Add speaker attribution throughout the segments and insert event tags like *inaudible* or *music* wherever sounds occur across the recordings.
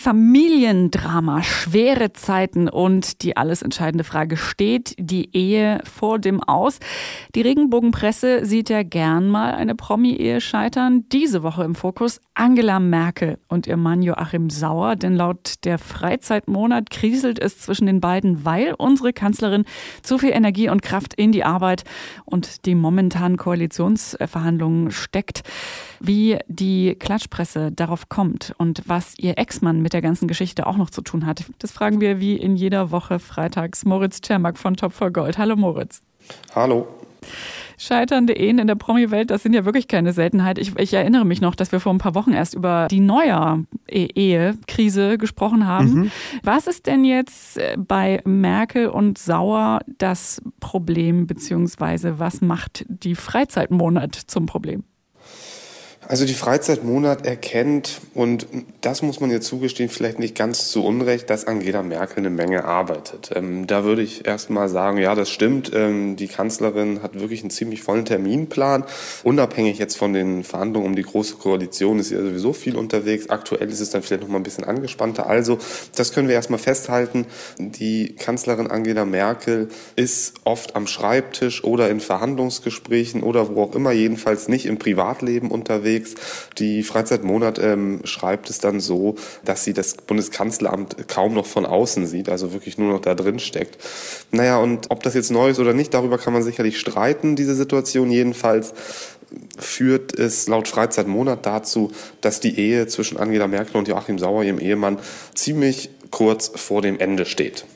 Speaker 1: Familiendrama, schwere Zeiten und die alles entscheidende Frage, steht die Ehe vor dem Aus? Die Regenbogenpresse sieht ja gern mal eine Promi-Ehe scheitern. Diese Woche im Fokus Angela Merkel und ihr Mann Joachim Sauer, denn laut der Freizeitmonat kriselt es zwischen den beiden, weil unsere Kanzlerin zu viel Energie und Kraft in die Arbeit und die momentanen Koalitionsverhandlungen steckt. Wie die Klatschpresse darauf kommt und was ihr Ex-Mann mit der ganzen Geschichte auch noch zu tun hat, das fragen wir wie in jeder Woche freitags Moritz Czermak von Top for Gold. Hallo Moritz.
Speaker 2: Hallo.
Speaker 1: Scheiternde Ehen in der Promi-Welt, das sind ja wirklich keine Seltenheit. Ich, ich, erinnere mich noch, dass wir vor ein paar Wochen erst über die Neujahr-Ehe-Krise gesprochen haben. Mhm. Was ist denn jetzt äh, bei Merkel und Sauer das Problem, beziehungsweise was macht die Freizeitmonat zum Problem?
Speaker 2: Also die Freizeitmonat erkennt, und das muss man ihr zugestehen, vielleicht nicht ganz zu Unrecht, dass Angela Merkel eine Menge arbeitet. Ähm, da würde ich erst mal sagen, ja, das stimmt. Ähm, die Kanzlerin hat wirklich einen ziemlich vollen Terminplan. Unabhängig jetzt von den Verhandlungen um die Große Koalition ist sie ja sowieso viel unterwegs. Aktuell ist es dann vielleicht noch mal ein bisschen angespannter. Also, das können wir erst mal festhalten. Die Kanzlerin Angela Merkel ist oft am Schreibtisch oder in Verhandlungsgesprächen oder wo auch immer, jedenfalls nicht im Privatleben unterwegs unterwegs. Die Freizeitmonat ähm, schreibt es dann so, dass sie das Bundeskanzleramt kaum noch von außen sieht, also wirklich nur noch da drin steckt. Naja, und ob das jetzt neu ist oder nicht, darüber kann man sicherlich streiten, diese Situation jedenfalls führt es laut Freizeitmonat dazu, dass die Ehe zwischen Angela Merkel und Joachim Sauer, ihrem Ehemann, ziemlich kurz vor dem Ende steht.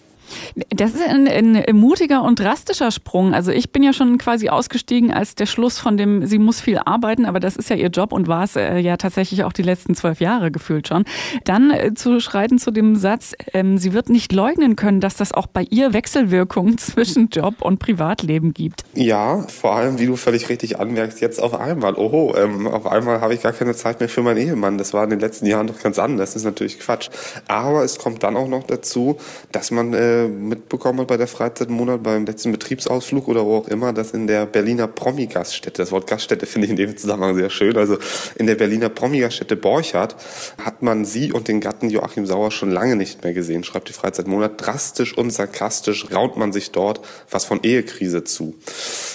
Speaker 1: Das ist ein, ein, mutiger und drastischer Sprung. Also ich bin ja schon quasi ausgestiegen als der Schluss von dem, sie muss viel arbeiten, aber das ist ja ihr Job und war es äh, ja tatsächlich auch die letzten zwölf Jahre gefühlt schon. Dann äh, zu schreiten zu dem Satz, ähm, sie wird nicht leugnen können, dass das auch bei ihr Wechselwirkungen *laughs* zwischen Job und Privatleben gibt.
Speaker 2: Ja, vor allem, wie du völlig richtig anmerkst, jetzt auf einmal. Oho, ähm, auf einmal habe ich gar keine Zeit mehr für meinen Ehemann. Das war in den letzten Jahren doch ganz anders. Das ist natürlich Quatsch. Aber es kommt dann auch noch dazu, dass man äh, mitbekommen bei der Freizeitmonat, beim letzten Betriebsausflug oder wo auch immer, dass in der Berliner Promi-Gaststätte, das Wort Gaststätte *laughs* finde ich in dem Zusammenhang sehr schön, also in der Berliner Promi-Gaststätte Borchardt hat man sie und den Gatten Joachim Sauer schon lange nicht mehr gesehen, schreibt die Freizeitmonat. Drastisch und sarkastisch raunt man sich dort was von Ehekrise zu.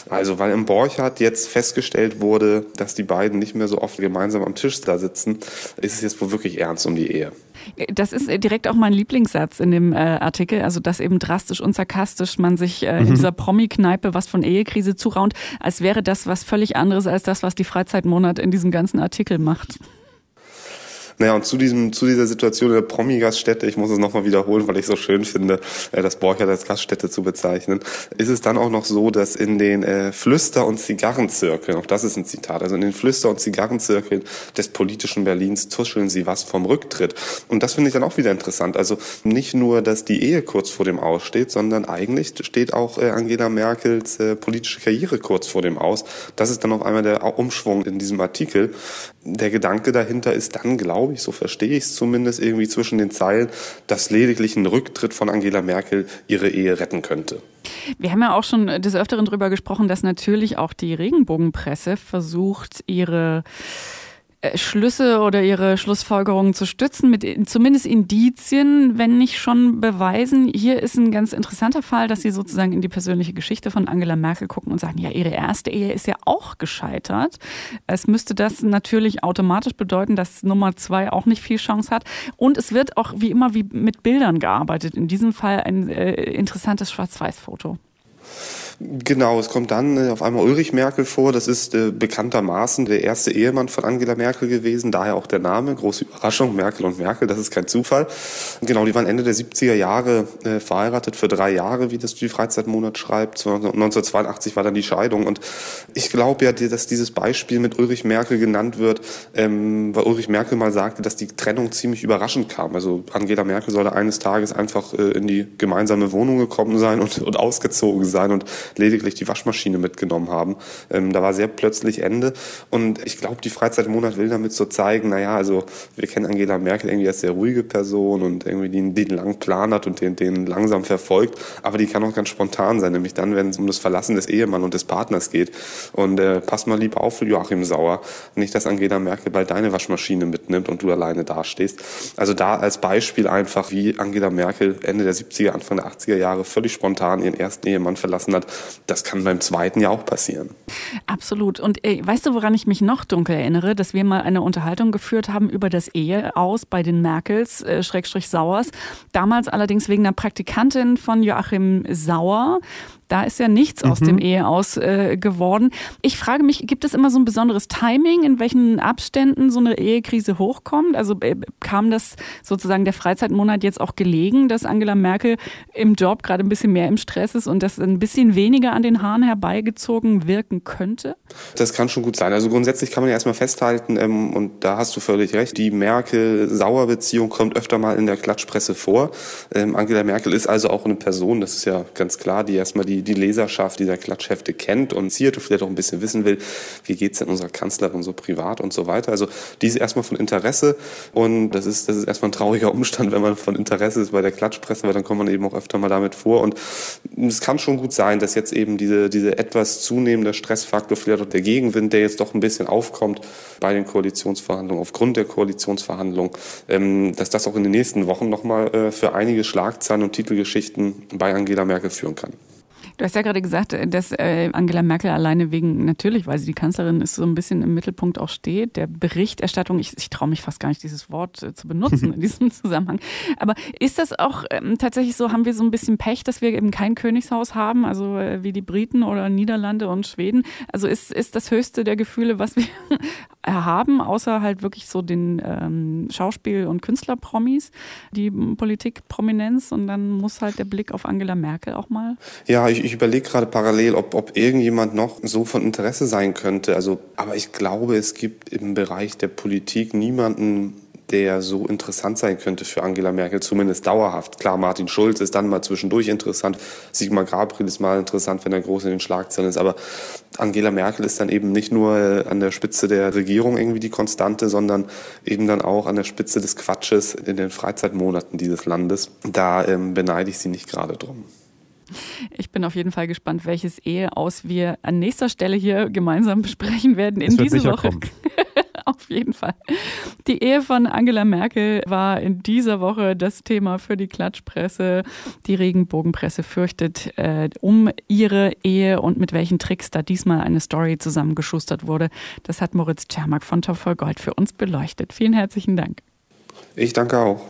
Speaker 2: Also weil im Borchardt jetzt festgestellt wurde, dass die beiden nicht mehr so oft gemeinsam am Tisch da sitzen, ist es jetzt wohl wirklich ernst um die Ehe.
Speaker 1: Das ist direkt auch mein Lieblingssatz in dem äh, Artikel, also dass eben drastisch und sarkastisch man sich äh, in mhm. dieser Promi-Kneipe was von Ehekrise zuraunt, als wäre das was völlig anderes als das, was die Freizeitmonat in diesem ganzen Artikel macht.
Speaker 2: Naja, und zu diesem, zu dieser Situation der Promi-Gaststätte, ich muss es nochmal wiederholen, weil ich so schön finde, äh, das Borchardt als Gaststätte zu bezeichnen, ist es dann auch noch so, dass in den äh, Flüster- und Zigarrenzirkeln, auch das ist ein Zitat, also in den Flüster- und Zigarrenzirkeln des politischen Berlins tuscheln sie was vom Rücktritt. Und das finde ich dann auch wieder interessant. Also nicht nur, dass die Ehe kurz vor dem Aus steht, sondern eigentlich steht auch äh, Angela Merkels äh, politische Karriere kurz vor dem Aus. Das ist dann auf einmal der Umschwung in diesem Artikel. Der Gedanke dahinter ist dann, glaube glaube ich, so verstehe ich es zumindest irgendwie zwischen den Zeilen, dass lediglich ein Rücktritt von Angela Merkel ihre Ehe retten könnte.
Speaker 1: Wir haben ja auch schon des Öfteren darüber gesprochen, dass natürlich auch die Regenbogenpresse versucht, ihre Schlüsse oder ihre Schlussfolgerungen zu stützen, mit zumindest Indizien, wenn nicht schon Beweisen. Hier ist ein ganz interessanter Fall, dass sie sozusagen in die persönliche Geschichte von Angela Merkel gucken und sagen, ja, ihre erste Ehe ist ja auch gescheitert. Es müsste das natürlich automatisch bedeuten, dass Nummer zwei auch nicht viel Chance hat. Und es wird auch wie immer wie mit Bildern gearbeitet. In diesem Fall ein äh, interessantes Schwarz-Weiß-Foto.
Speaker 2: Genau, es kommt dann äh, auf einmal Ulrich Merkel vor. Das ist äh, bekanntermaßen der erste Ehemann von Angela Merkel gewesen, daher auch der Name. Große Überraschung, Merkel und Merkel, das ist kein Zufall. Genau, die waren Ende der 70er Jahre äh, verheiratet für drei Jahre, wie das die Freizeitmonat schreibt. 1982 war dann die Scheidung. Und ich glaube ja, dass dieses Beispiel mit Ulrich Merkel genannt wird, ähm, weil Ulrich Merkel mal sagte, dass die Trennung ziemlich überraschend kam. Also Angela Merkel sollte eines Tages einfach äh, in die gemeinsame Wohnung gekommen sein und, und ausgezogen sein. Und lediglich die Waschmaschine mitgenommen haben. Ähm, da war sehr plötzlich Ende. Und ich glaube, die Freizeitmonat will damit so zeigen, naja, also wir kennen Angela Merkel irgendwie als sehr ruhige Person und irgendwie die einen langen Plan hat und den, den langsam verfolgt. Aber die kann auch ganz spontan sein, nämlich dann, wenn es um das Verlassen des Ehemanns und des Partners geht. Und äh, pass mal lieb auf, Joachim Sauer. Nicht, dass Angela Merkel bald deine Waschmaschine mitnimmt und du alleine dastehst. Also da als Beispiel einfach, wie Angela Merkel Ende der 70er, Anfang der 80er Jahre völlig spontan ihren ersten Ehemann verlassen hat. Das kann beim zweiten ja auch passieren.
Speaker 1: Absolut. Und ey, weißt du, woran ich mich noch dunkel erinnere? Dass wir mal eine Unterhaltung geführt haben über das Eheaus bei den Merkels, äh, Schrägstrich Sauers. Damals allerdings wegen einer Praktikantin von Joachim Sauer. Da ist ja nichts mhm. aus dem Eheaus äh, geworden. Ich frage mich, gibt es immer so ein besonderes Timing, in welchen Abständen so eine Ehekrise hochkommt? Also äh, kam das sozusagen der Freizeitmonat jetzt auch gelegen, dass Angela Merkel im Job gerade ein bisschen mehr im Stress ist und das ein bisschen weniger an den Haaren herbeigezogen wirken könnte?
Speaker 2: Das kann schon gut sein. Also grundsätzlich kann man ja erstmal festhalten, ähm, und da hast du völlig recht, die Merkel-Sauer-Beziehung kommt öfter mal in der Klatschpresse vor. Ähm, Angela Merkel ist also auch eine Person, das ist ja ganz klar, die erstmal die die, die Leserschaft dieser Klatschhefte kennt und ziert und vielleicht auch ein bisschen wissen will, wie geht's denn unserer Kanzlerin so privat und so weiter. Also die ist erstmal von Interesse und das ist, das ist erstmal ein trauriger Umstand, wenn man von Interesse ist bei der Klatschpresse, weil dann kommt man eben auch öfter mal damit vor und es kann schon gut sein, dass jetzt eben diese, diese etwas zunehmende Stressfaktor, vielleicht auch der Gegenwind, der jetzt doch ein bisschen aufkommt bei den Koalitionsverhandlungen, aufgrund der Koalitionsverhandlungen, ähm, dass das auch in den nächsten Wochen nochmal äh, für einige Schlagzeilen und Titelgeschichten bei Angela Merkel führen kann.
Speaker 1: Du hast ja gerade gesagt, dass äh, Angela Merkel alleine wegen, natürlich, weil sie die Kanzlerin ist, so ein bisschen im Mittelpunkt auch steht, der Berichterstattung. Ich, ich traue mich fast gar nicht, dieses Wort äh, zu benutzen *laughs* in diesem Zusammenhang. Aber ist das auch ähm, tatsächlich so, haben wir so ein bisschen Pech, dass wir eben kein Königshaus haben, also äh, wie die Briten oder Niederlande und Schweden? Also ist, ist das höchste der Gefühle, was wir haben, außer halt wirklich so den ähm, Schauspiel- und Künstlerpromis, die Politikprominenz und dann muss halt der Blick auf Angela Merkel auch mal.
Speaker 2: Ja, ich, ich überlege gerade parallel, ob, ob irgendjemand noch so von Interesse sein könnte. Also, aber ich glaube, es gibt im Bereich der Politik niemanden, der so interessant sein könnte für Angela Merkel, zumindest dauerhaft. Klar, Martin Schulz ist dann mal zwischendurch interessant, Sigmar Gabriel ist mal interessant, wenn er groß in den Schlagzeilen ist, aber Angela Merkel ist dann eben nicht nur äh, an der Spitze der Regierung irgendwie die Konstante, sondern eben dann auch an der Spitze des Quatsches in den Freizeitmonaten dieses Landes. Da ähm, beneide ich sie nicht gerade drum.
Speaker 1: Ich bin auf jeden Fall gespannt, welches Eheaus wir an nächster Stelle hier gemeinsam besprechen werden in dieser Woche. *laughs* auf jeden Fall. Die Ehe von Angela Merkel war in dieser Woche das Thema für die Klatschpresse. Die Regenbogenpresse fürchtet äh, um ihre Ehe und mit welchen Tricks da diesmal eine Story zusammengeschustert wurde. Das hat Moritz Czermak von Topf voll Gold für uns beleuchtet. Vielen herzlichen Dank.
Speaker 2: Ich danke auch.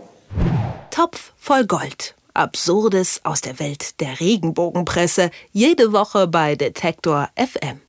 Speaker 3: Topf voll Gold. Absurdes aus der Welt der Regenbogenpresse. Jede Woche bei Detektor FM.